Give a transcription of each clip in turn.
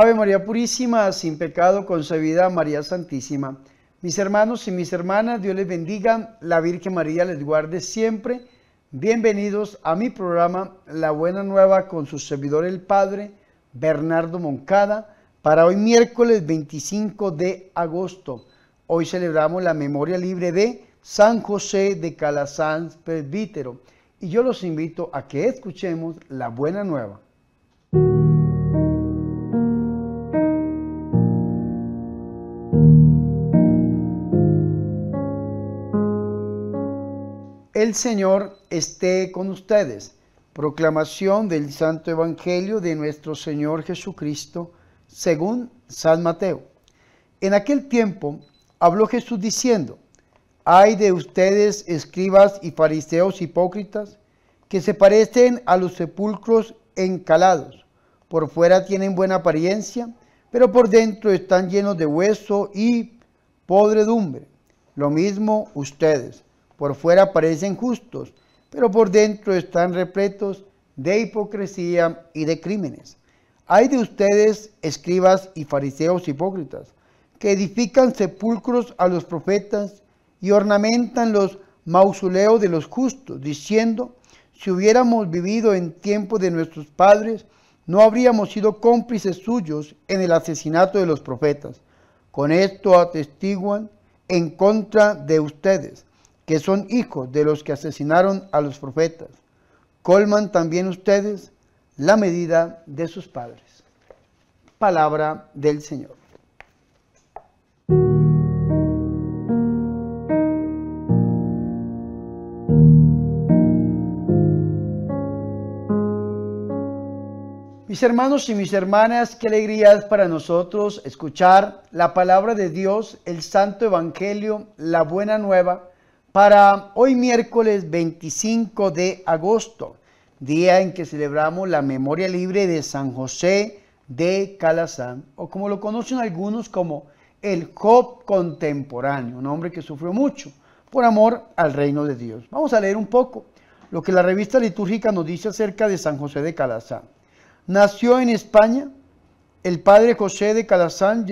Ave María Purísima, sin pecado concebida, María Santísima. Mis hermanos y mis hermanas, Dios les bendiga, la Virgen María les guarde siempre. Bienvenidos a mi programa La Buena Nueva con su servidor el Padre Bernardo Moncada para hoy miércoles 25 de agosto. Hoy celebramos la memoria libre de San José de Calasanz, presbítero. Y yo los invito a que escuchemos la Buena Nueva. El Señor esté con ustedes. Proclamación del Santo Evangelio de nuestro Señor Jesucristo según San Mateo. En aquel tiempo habló Jesús diciendo, hay de ustedes, escribas y fariseos hipócritas, que se parecen a los sepulcros encalados. Por fuera tienen buena apariencia, pero por dentro están llenos de hueso y podredumbre. Lo mismo ustedes por fuera parecen justos, pero por dentro están repletos de hipocresía y de crímenes. Hay de ustedes, escribas y fariseos hipócritas, que edifican sepulcros a los profetas y ornamentan los mausoleos de los justos, diciendo, si hubiéramos vivido en tiempo de nuestros padres, no habríamos sido cómplices suyos en el asesinato de los profetas. Con esto atestiguan en contra de ustedes que son hijos de los que asesinaron a los profetas, colman también ustedes la medida de sus padres. Palabra del Señor. Mis hermanos y mis hermanas, qué alegría es para nosotros escuchar la palabra de Dios, el Santo Evangelio, la buena nueva para hoy miércoles 25 de agosto, día en que celebramos la memoria libre de San José de Calazán, o como lo conocen algunos como el Job contemporáneo, un hombre que sufrió mucho por amor al reino de Dios. Vamos a leer un poco lo que la revista litúrgica nos dice acerca de San José de Calazán. Nació en España, el padre José de Calazán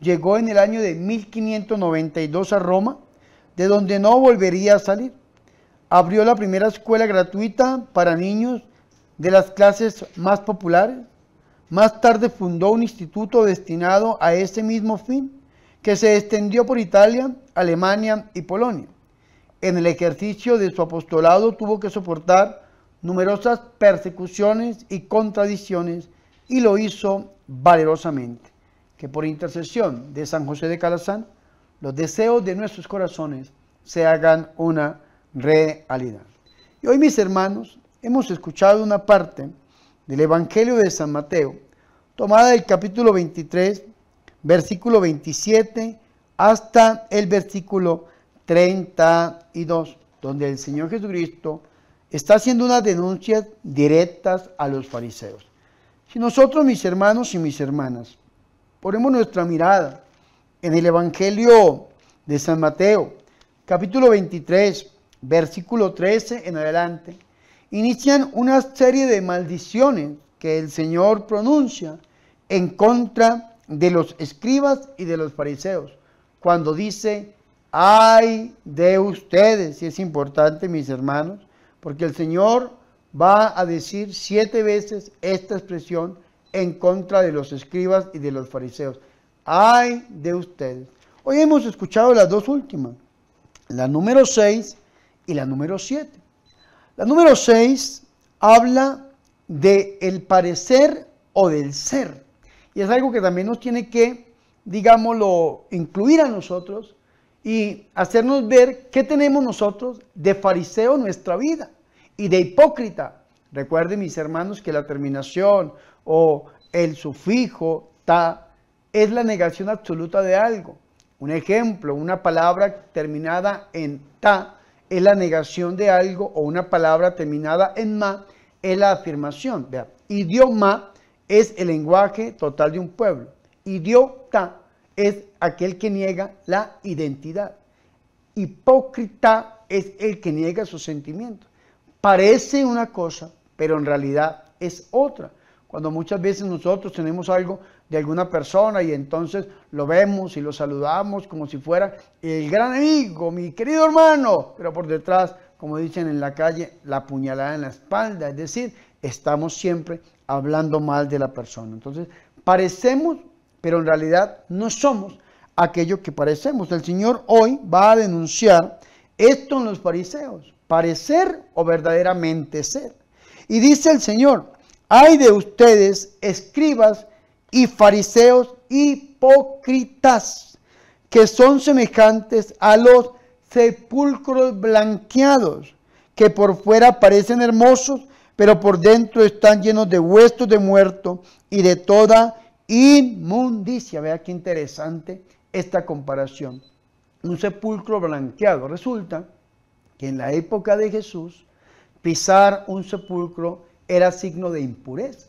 llegó en el año de 1592 a Roma, de donde no volvería a salir. Abrió la primera escuela gratuita para niños de las clases más populares. Más tarde fundó un instituto destinado a ese mismo fin, que se extendió por Italia, Alemania y Polonia. En el ejercicio de su apostolado tuvo que soportar numerosas persecuciones y contradicciones y lo hizo valerosamente. Que por intercesión de San José de Calazán, los deseos de nuestros corazones se hagan una realidad. Y hoy, mis hermanos, hemos escuchado una parte del Evangelio de San Mateo, tomada del capítulo 23, versículo 27 hasta el versículo 32, donde el Señor Jesucristo está haciendo unas denuncias directas a los fariseos. Si nosotros, mis hermanos y mis hermanas, ponemos nuestra mirada en el Evangelio de San Mateo, capítulo 23, versículo 13 en adelante, inician una serie de maldiciones que el Señor pronuncia en contra de los escribas y de los fariseos, cuando dice, ay de ustedes, y es importante mis hermanos, porque el Señor va a decir siete veces esta expresión en contra de los escribas y de los fariseos ay de ustedes. Hoy hemos escuchado las dos últimas, la número 6 y la número 7. La número 6 habla de el parecer o del ser. Y es algo que también nos tiene que, digámoslo, incluir a nosotros y hacernos ver qué tenemos nosotros de fariseo en nuestra vida y de hipócrita. Recuerden, mis hermanos, que la terminación o el sufijo ta es la negación absoluta de algo. Un ejemplo, una palabra terminada en ta es la negación de algo o una palabra terminada en ma es la afirmación. Vea, idioma es el lenguaje total de un pueblo. Idiota es aquel que niega la identidad. Hipócrita es el que niega sus sentimientos. Parece una cosa, pero en realidad es otra. Cuando muchas veces nosotros tenemos algo de alguna persona y entonces lo vemos y lo saludamos como si fuera el gran amigo, mi querido hermano, pero por detrás, como dicen en la calle, la puñalada en la espalda, es decir, estamos siempre hablando mal de la persona. Entonces, parecemos, pero en realidad no somos aquello que parecemos. El Señor hoy va a denunciar esto en los fariseos, parecer o verdaderamente ser. Y dice el Señor, hay de ustedes, escribas y fariseos hipócritas, que son semejantes a los sepulcros blanqueados, que por fuera parecen hermosos, pero por dentro están llenos de huesos de muerto y de toda inmundicia. Vea qué interesante esta comparación. Un sepulcro blanqueado. Resulta que en la época de Jesús, pisar un sepulcro era signo de impureza.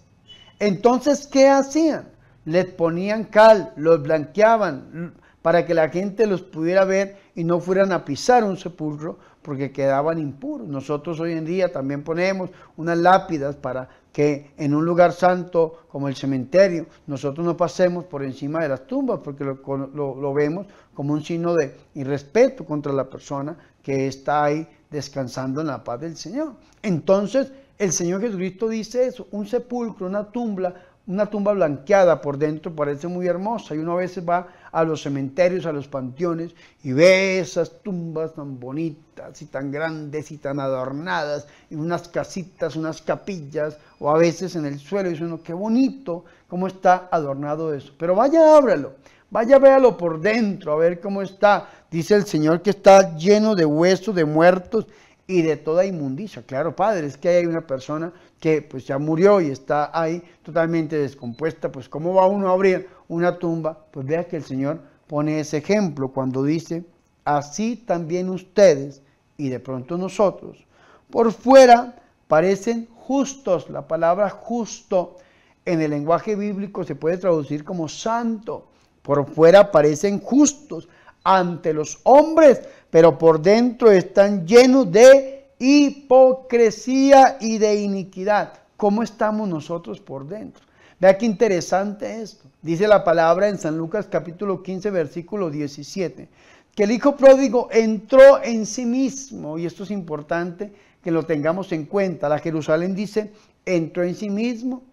Entonces, ¿qué hacían? Les ponían cal, los blanqueaban para que la gente los pudiera ver y no fueran a pisar un sepulcro porque quedaban impuros. Nosotros hoy en día también ponemos unas lápidas para que en un lugar santo como el cementerio nosotros no pasemos por encima de las tumbas porque lo, vemos como un signo de irrespeto contra la persona que está ahí descansando en la paz del Señor. Entonces el Señor Jesucristo dice eso, un sepulcro, una tumba, una tumba blanqueada por dentro parece muy hermosa y uno a veces va a los cementerios, a los panteones y ve esas tumbas tan bonitas y tan grandes y tan adornadas y unas casitas, unas capillas o a veces en el suelo y dice uno qué bonito cómo está adornado eso. Pero vaya, ábralo, vaya, véalo por dentro a ver cómo está. Dice el Señor que está lleno de huesos de muertos y de toda inmundicia. Claro, Padre, es que hay una persona que pues ya murió y está ahí totalmente descompuesta, pues ¿cómo va uno a abrir una tumba? Pues vea que el Señor pone ese ejemplo cuando dice, así también ustedes y de pronto nosotros, por fuera parecen justos. La palabra justo en el lenguaje bíblico se puede traducir como santo. Por fuera parecen justos ante los hombres, pero por dentro están llenos de hipocresía y de iniquidad. ¿Cómo estamos nosotros por dentro? Vea qué interesante esto. Dice la palabra en San Lucas capítulo 15, versículo 17, que el hijo pródigo entró en sí mismo, y esto es importante que lo tengamos en cuenta. La Jerusalén dice, entró en sí mismo.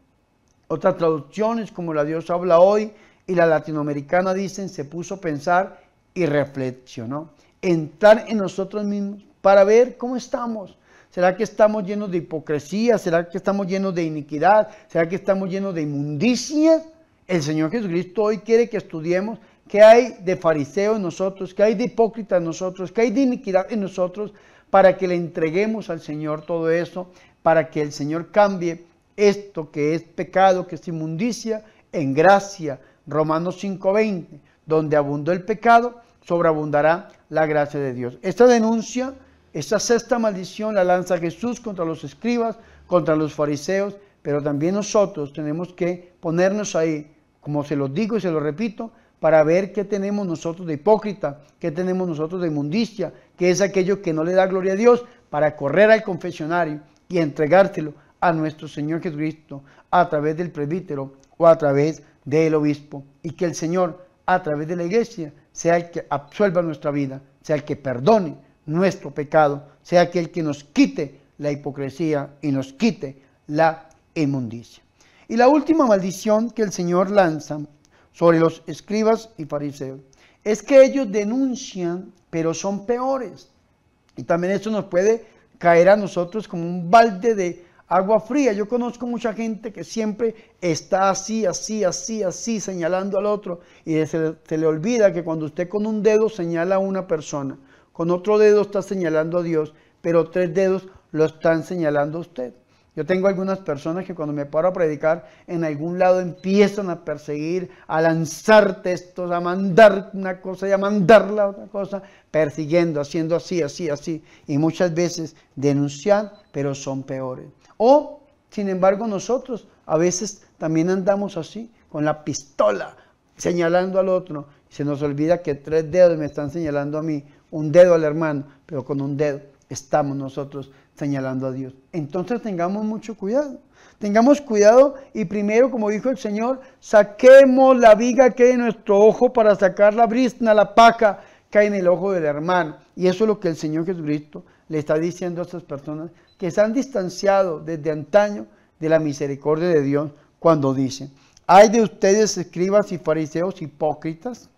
Otras traducciones, como la Dios habla hoy, y la latinoamericana dicen, se puso a pensar y reflexionó entrar en nosotros mismos para ver cómo estamos. ¿Será que estamos llenos de hipocresía? ¿Será que estamos llenos de iniquidad? ¿Será que estamos llenos de inmundicia? El Señor Jesucristo hoy quiere que estudiemos qué hay de fariseo en nosotros, qué hay de hipócrita en nosotros, qué hay de iniquidad en nosotros, para que le entreguemos al Señor todo eso, para que el Señor cambie esto que es pecado, que es inmundicia, en gracia. Romanos 5:20, donde abundó el pecado, sobreabundará la gracia de Dios. Esta denuncia, esta sexta maldición la lanza Jesús contra los escribas, contra los fariseos, pero también nosotros tenemos que ponernos ahí, como se lo digo y se lo repito, para ver qué tenemos nosotros de hipócrita, qué tenemos nosotros de inmundicia, qué es aquello que no le da gloria a Dios, para correr al confesionario y entregárselo a nuestro Señor Jesucristo a través del presbítero o a través del obispo. Y que el Señor, a través de la iglesia, sea el que absuelva nuestra vida, sea el que perdone nuestro pecado, sea aquel que nos quite la hipocresía y nos quite la inmundicia. Y la última maldición que el Señor lanza sobre los escribas y fariseos es que ellos denuncian, pero son peores. Y también eso nos puede caer a nosotros como un balde de agua fría. Yo conozco mucha gente que siempre está así, así, así, así, señalando al otro y se, le olvida que cuando usted con un dedo señala a una persona, con otro dedo está señalando a Dios, pero tres dedos lo están señalando a usted. Yo tengo algunas personas que cuando me paro a predicar en algún lado empiezan a perseguir, a lanzar textos, a mandar una cosa y a mandar la otra cosa, persiguiendo, haciendo así, así, así. Y muchas veces denuncian, pero son peores. O, sin embargo, nosotros a veces también andamos así, con la pistola, señalando al otro. Se nos olvida que tres dedos me están señalando a mí, un dedo al hermano, pero con un dedo estamos nosotros señalando a Dios. Entonces tengamos mucho cuidado. Tengamos cuidado y primero, como dijo el Señor, saquemos la viga que hay en nuestro ojo para sacar la brisna, la paca hay en el ojo del hermano. Y eso es lo que el Señor Jesucristo le está diciendo a estas personas que se han distanciado desde antaño de la misericordia de Dios cuando dice, hay de ustedes escribas y fariseos hipócritas,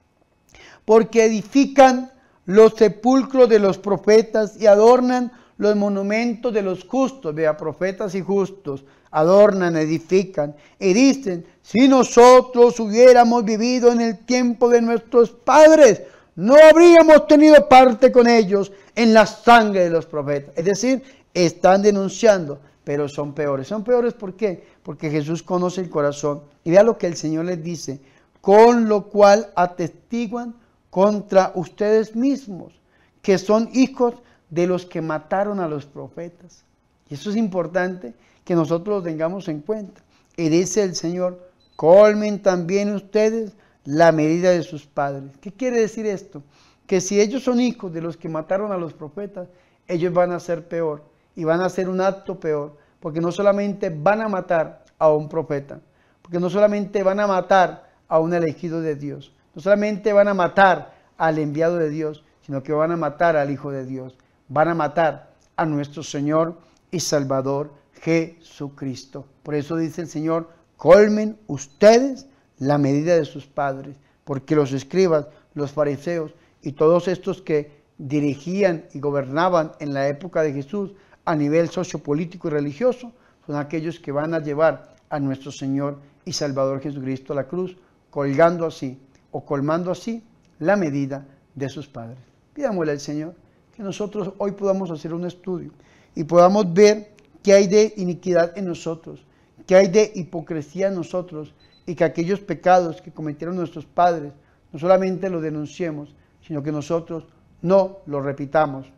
porque edifican los sepulcros de los profetas y adornan los monumentos de los justos, vea, profetas y justos, adornan, edifican y dicen, si nosotros hubiéramos vivido en el tiempo de nuestros padres, no habríamos tenido parte con ellos en la sangre de los profetas. Es decir, están denunciando, pero son peores. Son peores ¿por qué? Porque Jesús conoce el corazón. Y vea lo que el Señor les dice, con lo cual atestiguan contra ustedes mismos, que son hijos de los que mataron a los profetas. Y eso es importante que nosotros lo tengamos en cuenta. Y dice el Señor, colmen también ustedes la medida de sus padres. ¿Qué quiere decir esto? Que si ellos son hijos de los que mataron a los profetas, ellos van a ser peor y van a hacer un acto peor, porque no solamente van a matar a un profeta, porque no solamente van a matar a un elegido de Dios, no solamente van a matar al enviado de Dios, sino que van a matar al Hijo de Dios van a matar a nuestro Señor y Salvador Jesucristo. Por eso dice el Señor, colmen ustedes la medida de sus padres, porque los escribas, los fariseos y todos estos que dirigían y gobernaban en la época de Jesús a nivel sociopolítico y religioso, son aquellos que van a llevar a nuestro Señor y Salvador Jesucristo a la cruz, colgando así o colmando así la medida de sus padres. Pidámosle al Señor que nosotros hoy podamos hacer un estudio y podamos ver qué hay de iniquidad en nosotros, qué hay de hipocresía en nosotros y que aquellos pecados que cometieron nuestros padres no solamente los denunciemos, sino que nosotros no los repitamos,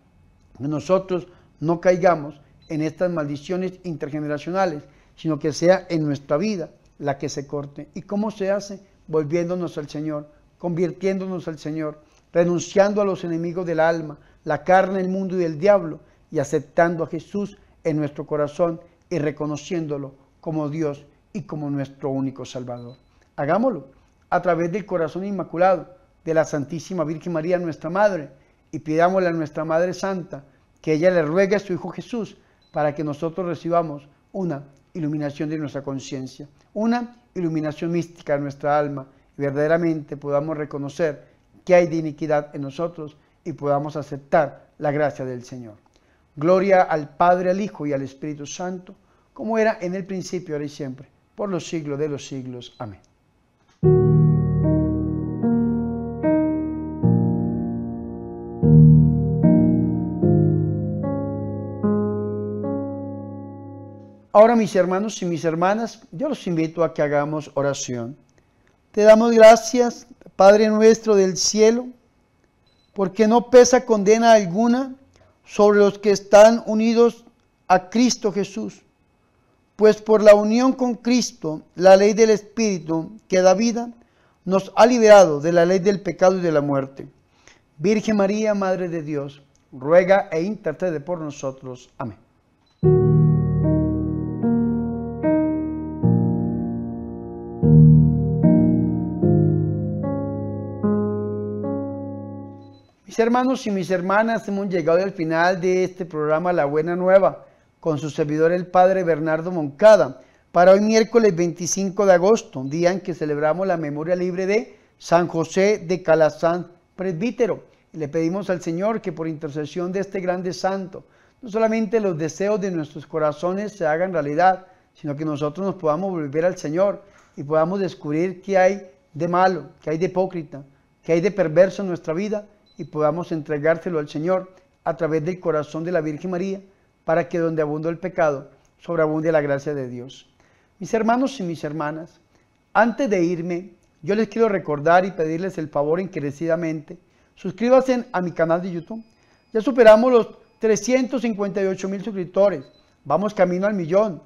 que nosotros no caigamos en estas maldiciones intergeneracionales, sino que sea en nuestra vida la que se corte. ¿Y cómo se hace? Volviéndonos al Señor, convirtiéndonos al Señor, renunciando a los enemigos del alma, la carne, el mundo y el diablo, y aceptando a Jesús en nuestro corazón y reconociéndolo como Dios y como nuestro único Salvador. Hagámoslo a través del corazón inmaculado de la Santísima Virgen María, nuestra Madre, y pidámosle a nuestra Madre Santa que ella le ruegue a su Hijo Jesús para que nosotros recibamos una iluminación de nuestra conciencia, una iluminación mística de nuestra alma, y verdaderamente podamos reconocer que hay de iniquidad en nosotros y podamos aceptar la gracia del Señor. Gloria al Padre, al Hijo y al Espíritu Santo, como era en el principio, ahora y siempre, por los siglos de los siglos. Amén. Ahora mis hermanos y mis hermanas, yo los invito a que hagamos oración. Te damos gracias, Padre nuestro del cielo, porque no pesa condena alguna sobre los que están unidos a Cristo Jesús. Pues por la unión con Cristo, la ley del Espíritu que da vida, nos ha liberado de la ley del pecado y de la muerte. Virgen María, Madre de Dios, ruega e intercede por nosotros. Amén. hermanos y mis hermanas, hemos llegado al final de este programa La Buena Nueva con su servidor el Padre Bernardo Moncada. Para hoy miércoles 25 de agosto, día en que celebramos la memoria libre de San José de Calazán, presbítero. Le pedimos al Señor que por intercesión de este grande santo, no solamente los deseos de nuestros corazones se hagan realidad, sino que nosotros nos podamos volver al Señor y podamos descubrir qué hay de malo, qué hay de hipócrita, qué hay de perverso en nuestra vida y podamos entregárselo al Señor a través del corazón de la Virgen María, para que donde abundó el pecado, sobreabunde la gracia de Dios. Mis hermanos y mis hermanas, antes de irme, yo les quiero recordar y pedirles el favor encarecidamente, suscríbanse a mi canal de YouTube. Ya superamos los 358 mil suscriptores, vamos camino al millón,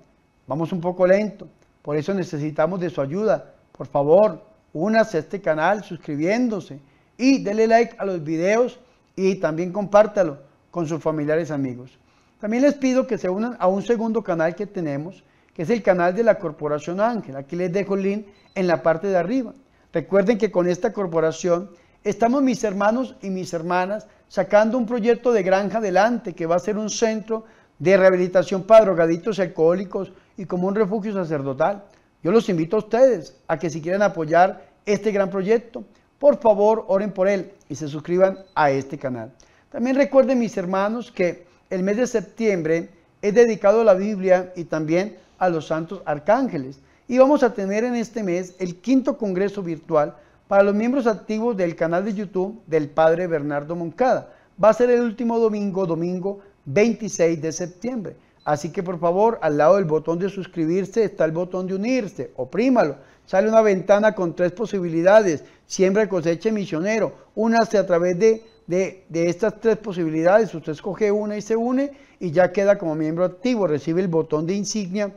vamos un poco lento, por eso necesitamos de su ayuda. Por favor, únase a este canal suscribiéndose y dele like a los videos y también compártalo con sus familiares amigos. También les pido que se unan a un segundo canal que tenemos, que es el canal de la Corporación Ángel. Aquí les dejo el link en la parte de arriba. Recuerden que con esta corporación estamos mis hermanos y mis hermanas sacando un proyecto de granja adelante que va a ser un centro de rehabilitación para drogaditos alcohólicos y como un refugio sacerdotal. Yo los invito a ustedes a que si quieren apoyar este gran proyecto, por favor oren por él y se suscriban a este canal. También recuerden mis hermanos que el mes de septiembre es dedicado a la Biblia y también a los santos arcángeles. Y vamos a tener en este mes el quinto congreso virtual para los miembros activos del canal de YouTube del Padre Bernardo Moncada. Va a ser el último domingo, domingo 26 de septiembre. Así que por favor, al lado del botón de suscribirse está el botón de unirse. Oprímalo. Sale una ventana con tres posibilidades. Siembra, cosecha misionero. Únase a través de de, estas tres posibilidades, usted escoge una y se une y ya queda como miembro activo, recibe el botón de insignia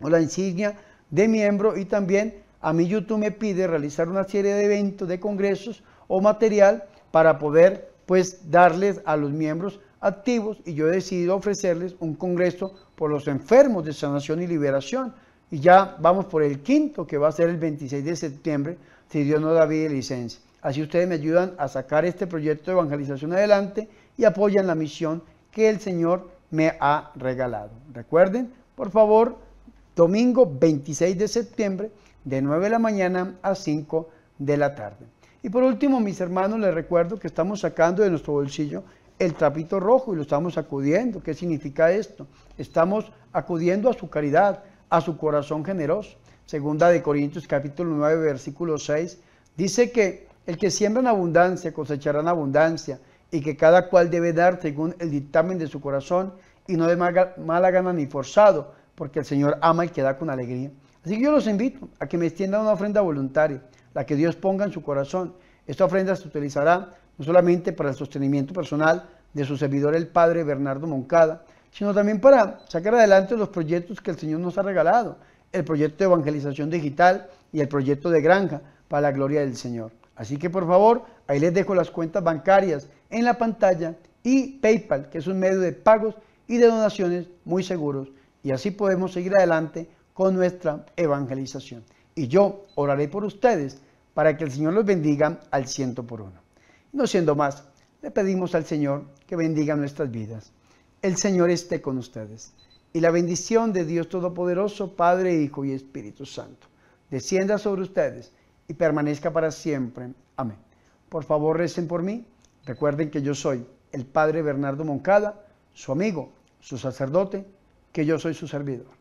o la insignia de miembro y también a mí YouTube me pide realizar una serie de eventos, de congresos o material para poder pues darles a los miembros activos y yo he decidido ofrecerles un congreso por los enfermos de sanación y liberación y ya vamos por el quinto que va a ser el 26 de septiembre si Dios nos da vida y licencia. Así ustedes me ayudan a sacar este proyecto de evangelización adelante y apoyan la misión que el Señor me ha regalado. Recuerden, por favor, domingo 26 de septiembre, de 9 de la mañana a 5 de la tarde. Y por último, mis hermanos, les recuerdo que estamos sacando de nuestro bolsillo el trapito rojo y lo estamos acudiendo. ¿Qué significa esto? Estamos acudiendo a su caridad, a su corazón generoso. Segunda de Corintios capítulo 9, versículo 6, dice que el que siembra en abundancia cosechará en abundancia, y que cada cual debe dar según el dictamen de su corazón, y no de mala gana ni forzado, porque el Señor ama y que da con alegría. Así que yo los invito a que me extiendan una ofrenda voluntaria, la que Dios ponga en su corazón. Esta ofrenda se utilizará no solamente para el sostenimiento personal de su servidor el Padre Bernardo Moncada, sino también para sacar adelante los proyectos que el Señor nos ha regalado, el proyecto de evangelización digital y el proyecto de granja para la gloria del Señor. Así que por favor, ahí les dejo las cuentas bancarias en la pantalla y PayPal, que es un medio de pagos y de donaciones muy seguros. Y así podemos seguir adelante con nuestra evangelización. Y yo oraré por ustedes para que el Señor los bendiga al ciento por uno. No siendo más, le pedimos al Señor que bendiga nuestras vidas. El Señor esté con ustedes. Y la bendición de Dios Todopoderoso, Padre, Hijo y Espíritu Santo, descienda sobre ustedes y permanezca para siempre. Amén. Por favor, recen por mí. Recuerden que yo soy el Padre Bernardo Moncada, su amigo, su sacerdote, que yo soy su servidor.